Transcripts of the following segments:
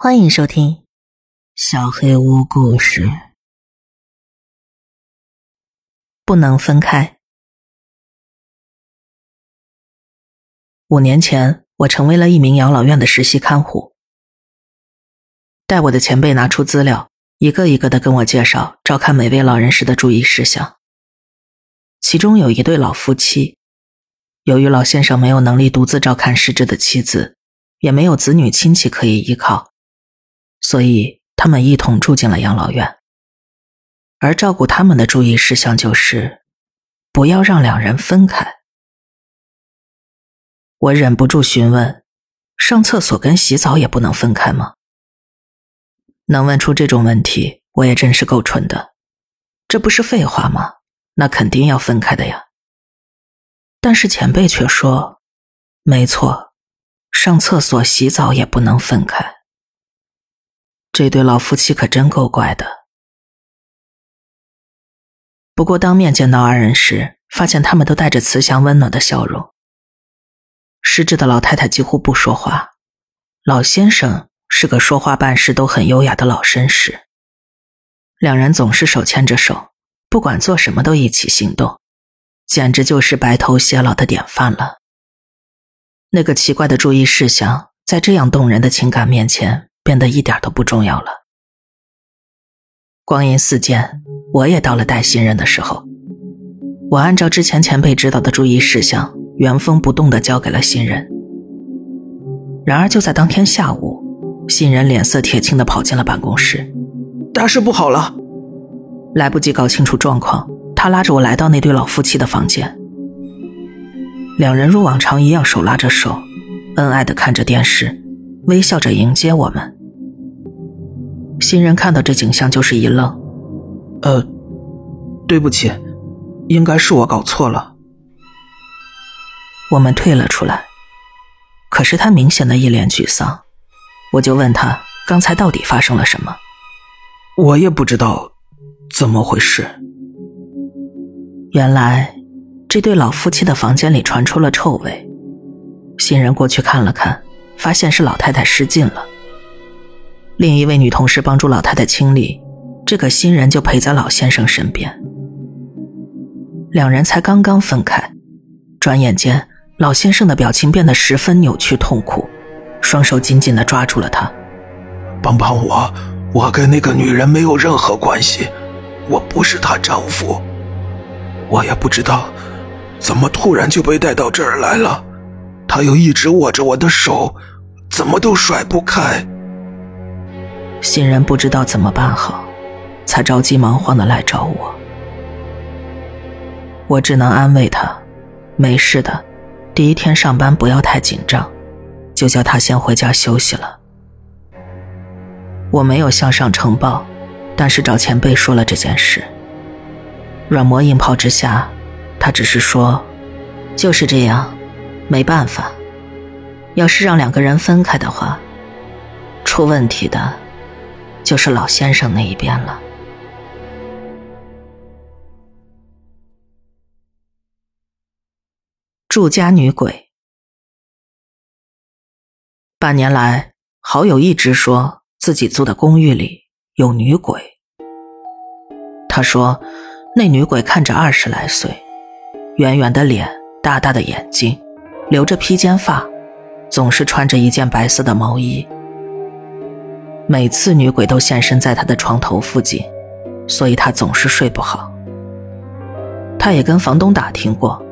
欢迎收听《小黑屋故事》。不能分开。五年前，我成为了一名养老院的实习看护。带我的前辈拿出资料，一个一个的跟我介绍照看每位老人时的注意事项。其中有一对老夫妻，由于老先生没有能力独自照看失智的妻子，也没有子女亲戚可以依靠。所以，他们一同住进了养老院。而照顾他们的注意事项就是，不要让两人分开。我忍不住询问：“上厕所跟洗澡也不能分开吗？”能问出这种问题，我也真是够蠢的。这不是废话吗？那肯定要分开的呀。但是前辈却说：“没错，上厕所、洗澡也不能分开。”这对老夫妻可真够怪的。不过当面见到二人时，发现他们都带着慈祥温暖的笑容。失智的老太太几乎不说话，老先生是个说话办事都很优雅的老绅士。两人总是手牵着手，不管做什么都一起行动，简直就是白头偕老的典范了。那个奇怪的注意事项，在这样动人的情感面前。变得一点都不重要了。光阴似箭，我也到了带新人的时候。我按照之前前辈指导的注意事项，原封不动的交给了新人。然而就在当天下午，新人脸色铁青的跑进了办公室，大事不好了！来不及搞清楚状况，他拉着我来到那对老夫妻的房间。两人如往常一样手拉着手，恩爱的看着电视，微笑着迎接我们。新人看到这景象就是一愣，呃，对不起，应该是我搞错了。我们退了出来，可是他明显的一脸沮丧，我就问他刚才到底发生了什么。我也不知道怎么回事。原来这对老夫妻的房间里传出了臭味，新人过去看了看，发现是老太太失禁了。另一位女同事帮助老太太清理，这个新人就陪在老先生身边。两人才刚刚分开，转眼间，老先生的表情变得十分扭曲痛苦，双手紧紧地抓住了她。帮帮我，我跟那个女人没有任何关系，我不是她丈夫。我也不知道，怎么突然就被带到这儿来了，她又一直握着我的手，怎么都甩不开。新人不知道怎么办好，才着急忙慌的来找我。我只能安慰他：“没事的，第一天上班不要太紧张，就叫他先回家休息了。”我没有向上呈报，但是找前辈说了这件事。软磨硬泡之下，他只是说：“就是这样，没办法。要是让两个人分开的话，出问题的。”就是老先生那一边了。住家女鬼，半年来，好友一直说自己租的公寓里有女鬼。他说，那女鬼看着二十来岁，圆圆的脸，大大的眼睛，留着披肩发，总是穿着一件白色的毛衣。每次女鬼都现身在他的床头附近，所以他总是睡不好。他也跟房东打听过，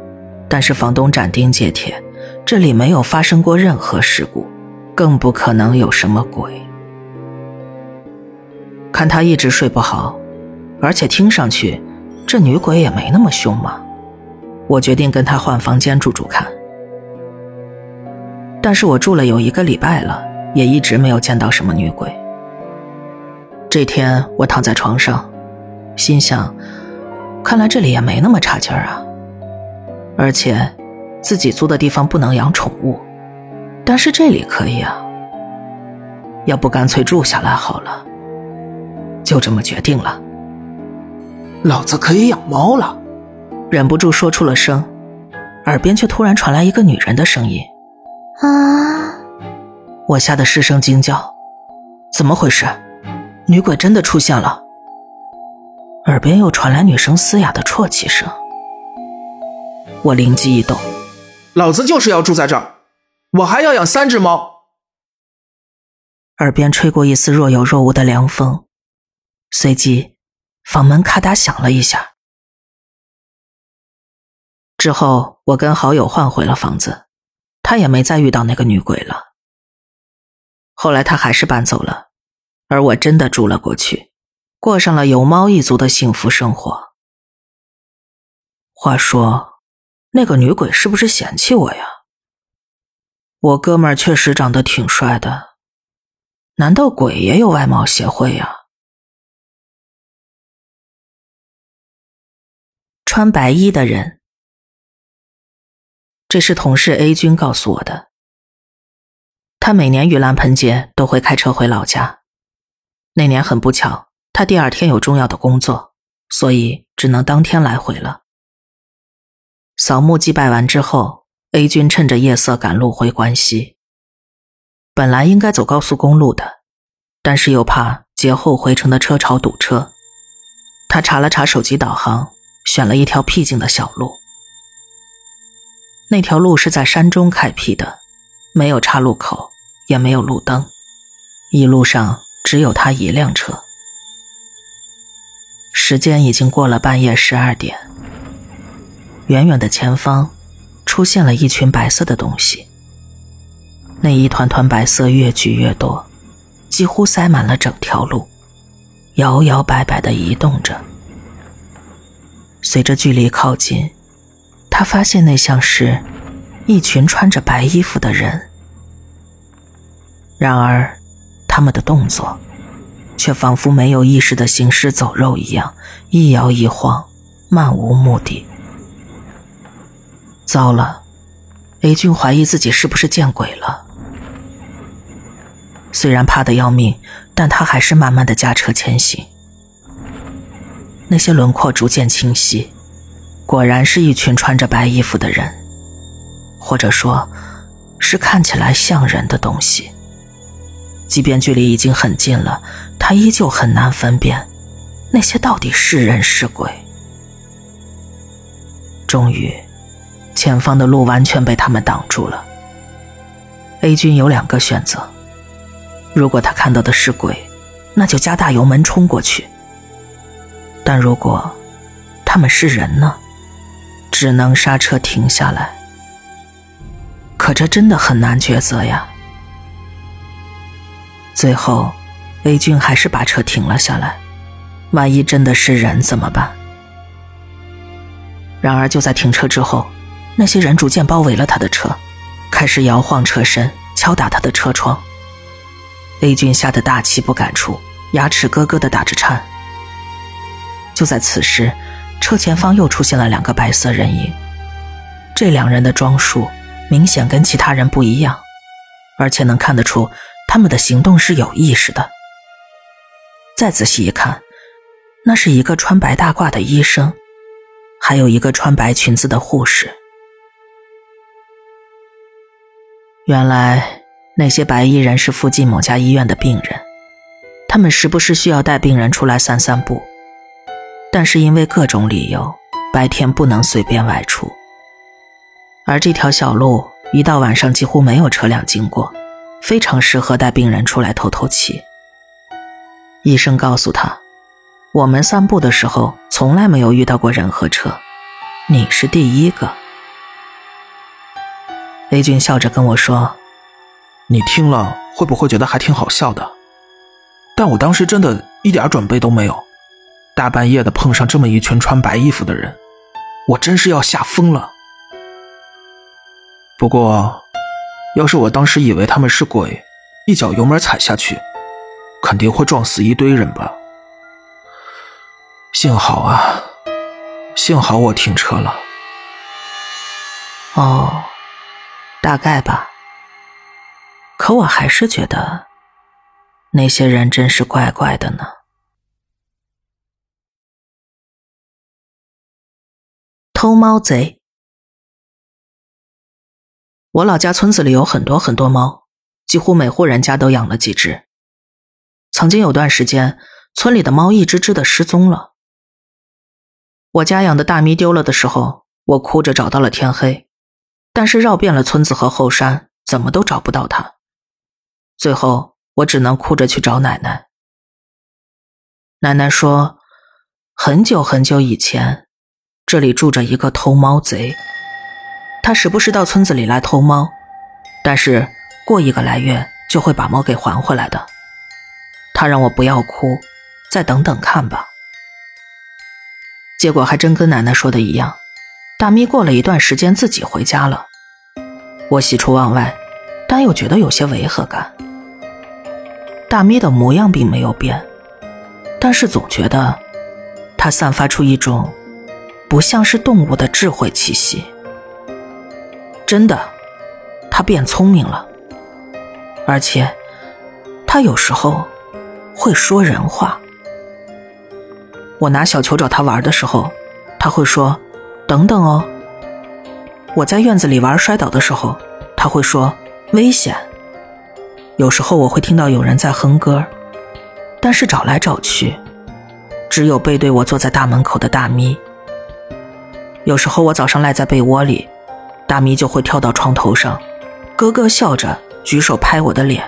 但是房东斩钉截铁，这里没有发生过任何事故，更不可能有什么鬼。看他一直睡不好，而且听上去这女鬼也没那么凶嘛，我决定跟他换房间住住看。但是我住了有一个礼拜了，也一直没有见到什么女鬼。这天，我躺在床上，心想：看来这里也没那么差劲儿啊。而且，自己租的地方不能养宠物，但是这里可以啊。要不干脆住下来好了。就这么决定了。老子可以养猫了，忍不住说出了声，耳边却突然传来一个女人的声音：“啊！”我吓得失声惊叫。怎么回事？女鬼真的出现了。耳边又传来女生嘶哑的啜泣声。我灵机一动，老子就是要住在这儿，我还要养三只猫。耳边吹过一丝若有若无的凉风，随即房门咔嗒响了一下。之后，我跟好友换回了房子，他也没再遇到那个女鬼了。后来他还是搬走了，而我真的住了过去，过上了有猫一族的幸福生活。话说，那个女鬼是不是嫌弃我呀？我哥们儿确实长得挺帅的，难道鬼也有外貌协会呀？穿白衣的人，这是同事 A 君告诉我的。他每年盂兰盆节都会开车回老家。那年很不巧，他第二天有重要的工作，所以只能当天来回了。扫墓祭拜完之后，A 君趁着夜色赶路回关西。本来应该走高速公路的，但是又怕节后回程的车潮堵车，他查了查手机导航，选了一条僻静的小路。那条路是在山中开辟的，没有岔路口。也没有路灯，一路上只有他一辆车。时间已经过了半夜十二点，远远的前方出现了一群白色的东西。那一团团白色越聚越多，几乎塞满了整条路，摇摇摆摆的移动着。随着距离靠近，他发现那像是一群穿着白衣服的人。然而，他们的动作却仿佛没有意识的行尸走肉一样，一摇一晃，漫无目的。糟了，A 君怀疑自己是不是见鬼了。虽然怕得要命，但他还是慢慢的驾车前行。那些轮廓逐渐清晰，果然是一群穿着白衣服的人，或者说，是看起来像人的东西。即便距离已经很近了，他依旧很难分辨那些到底是人是鬼。终于，前方的路完全被他们挡住了。A 君有两个选择：如果他看到的是鬼，那就加大油门冲过去；但如果他们是人呢？只能刹车停下来。可这真的很难抉择呀。最后，A 君还是把车停了下来。万一真的是人怎么办？然而就在停车之后，那些人逐渐包围了他的车，开始摇晃车身，敲打他的车窗。A 君吓得大气不敢出，牙齿咯咯的打着颤。就在此时，车前方又出现了两个白色人影。这两人的装束明显跟其他人不一样，而且能看得出。他们的行动是有意识的。再仔细一看，那是一个穿白大褂的医生，还有一个穿白裙子的护士。原来那些白衣人是附近某家医院的病人，他们时不时需要带病人出来散散步，但是因为各种理由，白天不能随便外出。而这条小路一到晚上几乎没有车辆经过。非常适合带病人出来透透气。医生告诉他：“我们散步的时候从来没有遇到过人和车，你是第一个。雷军笑着跟我说：“你听了会不会觉得还挺好笑的？但我当时真的一点准备都没有，大半夜的碰上这么一群穿白衣服的人，我真是要吓疯了。不过……”要是我当时以为他们是鬼，一脚油门踩下去，肯定会撞死一堆人吧。幸好啊，幸好我停车了。哦，大概吧。可我还是觉得，那些人真是怪怪的呢。偷猫贼。我老家村子里有很多很多猫，几乎每户人家都养了几只。曾经有段时间，村里的猫一只只的失踪了。我家养的大咪丢了的时候，我哭着找到了天黑，但是绕遍了村子和后山，怎么都找不到它。最后，我只能哭着去找奶奶。奶奶说，很久很久以前，这里住着一个偷猫贼，他时不时到村子里来偷猫，但是过一个来月就会把猫给还回来的。他让我不要哭，再等等看吧。结果还真跟奶奶说的一样，大咪过了一段时间自己回家了。我喜出望外，但又觉得有些违和感。大咪的模样并没有变，但是总觉得它散发出一种不像是动物的智慧气息。真的，他变聪明了，而且他有时候。会说人话。我拿小球找他玩的时候，他会说：“等等哦。”我在院子里玩摔倒的时候，他会说：“危险。”有时候我会听到有人在哼歌，但是找来找去，只有背对我坐在大门口的大咪。有时候我早上赖在被窝里，大咪就会跳到床头上，咯咯笑着举手拍我的脸。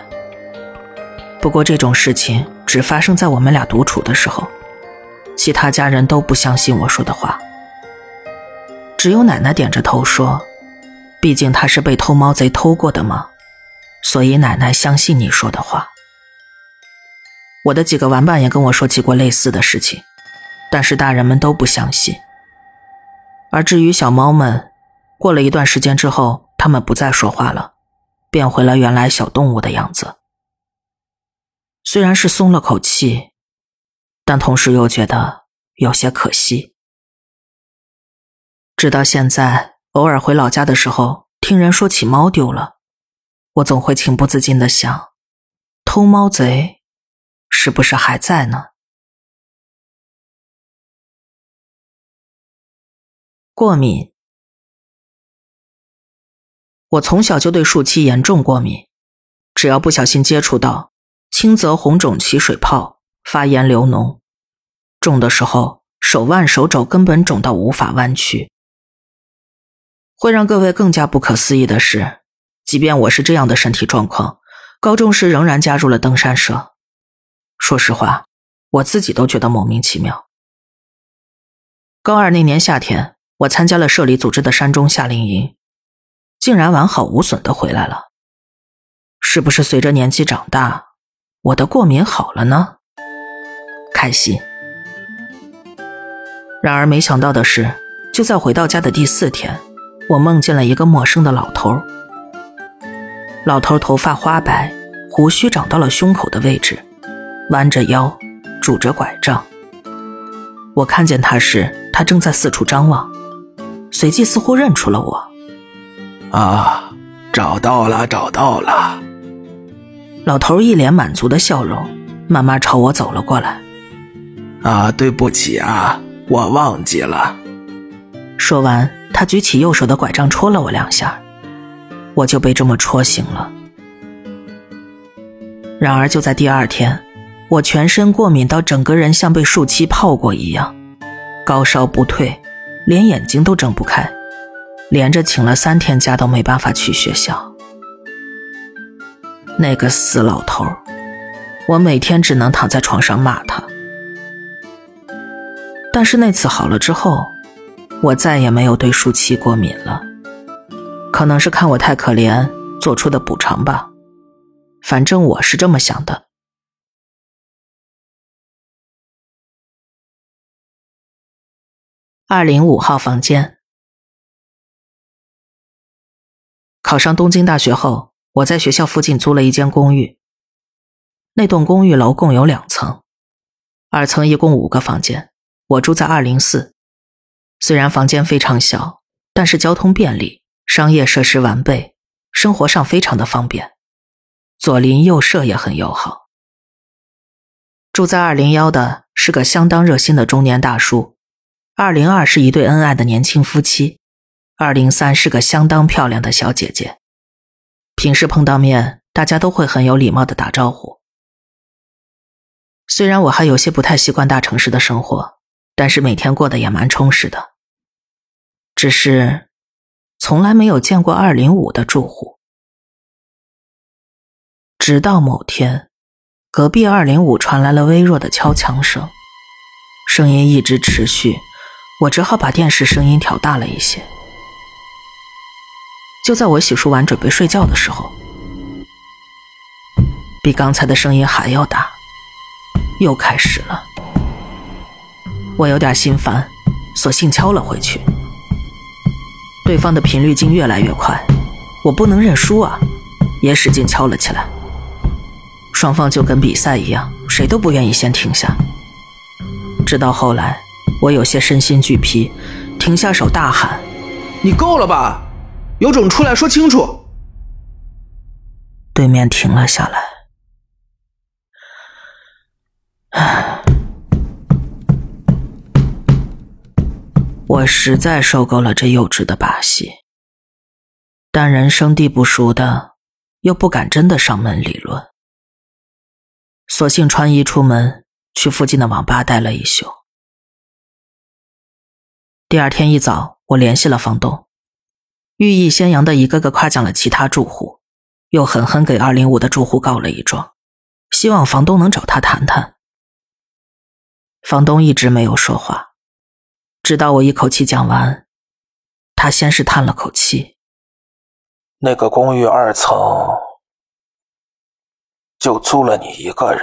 不过这种事情。只发生在我们俩独处的时候，其他家人都不相信我说的话，只有奶奶点着头说：“毕竟她是被偷猫贼偷过的嘛，所以奶奶相信你说的话。”我的几个玩伴也跟我说起过类似的事情，但是大人们都不相信。而至于小猫们，过了一段时间之后，他们不再说话了，变回了原来小动物的样子。虽然是松了口气，但同时又觉得有些可惜。直到现在，偶尔回老家的时候，听人说起猫丢了，我总会情不自禁的想：偷猫贼是不是还在呢？过敏，我从小就对树漆严重过敏，只要不小心接触到。轻则红肿起水泡，发炎流脓；重的时候，手腕、手肘根本肿到无法弯曲。会让各位更加不可思议的是，即便我是这样的身体状况，高中时仍然加入了登山社。说实话，我自己都觉得莫名其妙。高二那年夏天，我参加了社里组织的山中夏令营，竟然完好无损的回来了。是不是随着年纪长大？我的过敏好了呢，开心。然而没想到的是，就在回到家的第四天，我梦见了一个陌生的老头。老头头发花白，胡须长到了胸口的位置，弯着腰，拄着拐杖。我看见他时，他正在四处张望，随即似乎认出了我。啊，找到了，找到了。老头一脸满足的笑容，慢慢朝我走了过来。啊，对不起啊，我忘记了。说完，他举起右手的拐杖戳了我两下，我就被这么戳醒了。然而就在第二天，我全身过敏到整个人像被树漆泡过一样，高烧不退，连眼睛都睁不开，连着请了三天假都没办法去学校。那个死老头，我每天只能躺在床上骂他。但是那次好了之后，我再也没有对树漆过敏了。可能是看我太可怜做出的补偿吧，反正我是这么想的。二零五号房间，考上东京大学后。我在学校附近租了一间公寓。那栋公寓楼共有两层，二层一共五个房间，我住在二零四。虽然房间非常小，但是交通便利，商业设施完备，生活上非常的方便，左邻右舍也很友好。住在二零幺的是个相当热心的中年大叔，二零二是一对恩爱的年轻夫妻，二零三是个相当漂亮的小姐姐。平时碰到面，大家都会很有礼貌的打招呼。虽然我还有些不太习惯大城市的生活，但是每天过得也蛮充实的。只是，从来没有见过二零五的住户。直到某天，隔壁二零五传来了微弱的敲墙声，声音一直持续，我只好把电视声音调大了一些。就在我洗漱完准备睡觉的时候，比刚才的声音还要大，又开始了。我有点心烦，索性敲了回去。对方的频率竟越来越快，我不能认输啊，也使劲敲了起来。双方就跟比赛一样，谁都不愿意先停下。直到后来，我有些身心俱疲，停下手大喊：“你够了吧？有种出来说清楚！”对面停了下来。我实在受够了这幼稚的把戏，但人生地不熟的，又不敢真的上门理论，索性穿衣出门，去附近的网吧待了一宿。第二天一早，我联系了房东，寓意先扬的一个个夸奖了其他住户，又狠狠给二零五的住户告了一状，希望房东能找他谈谈。房东一直没有说话。直到我一口气讲完，他先是叹了口气：“那个公寓二层就租了你一个人。”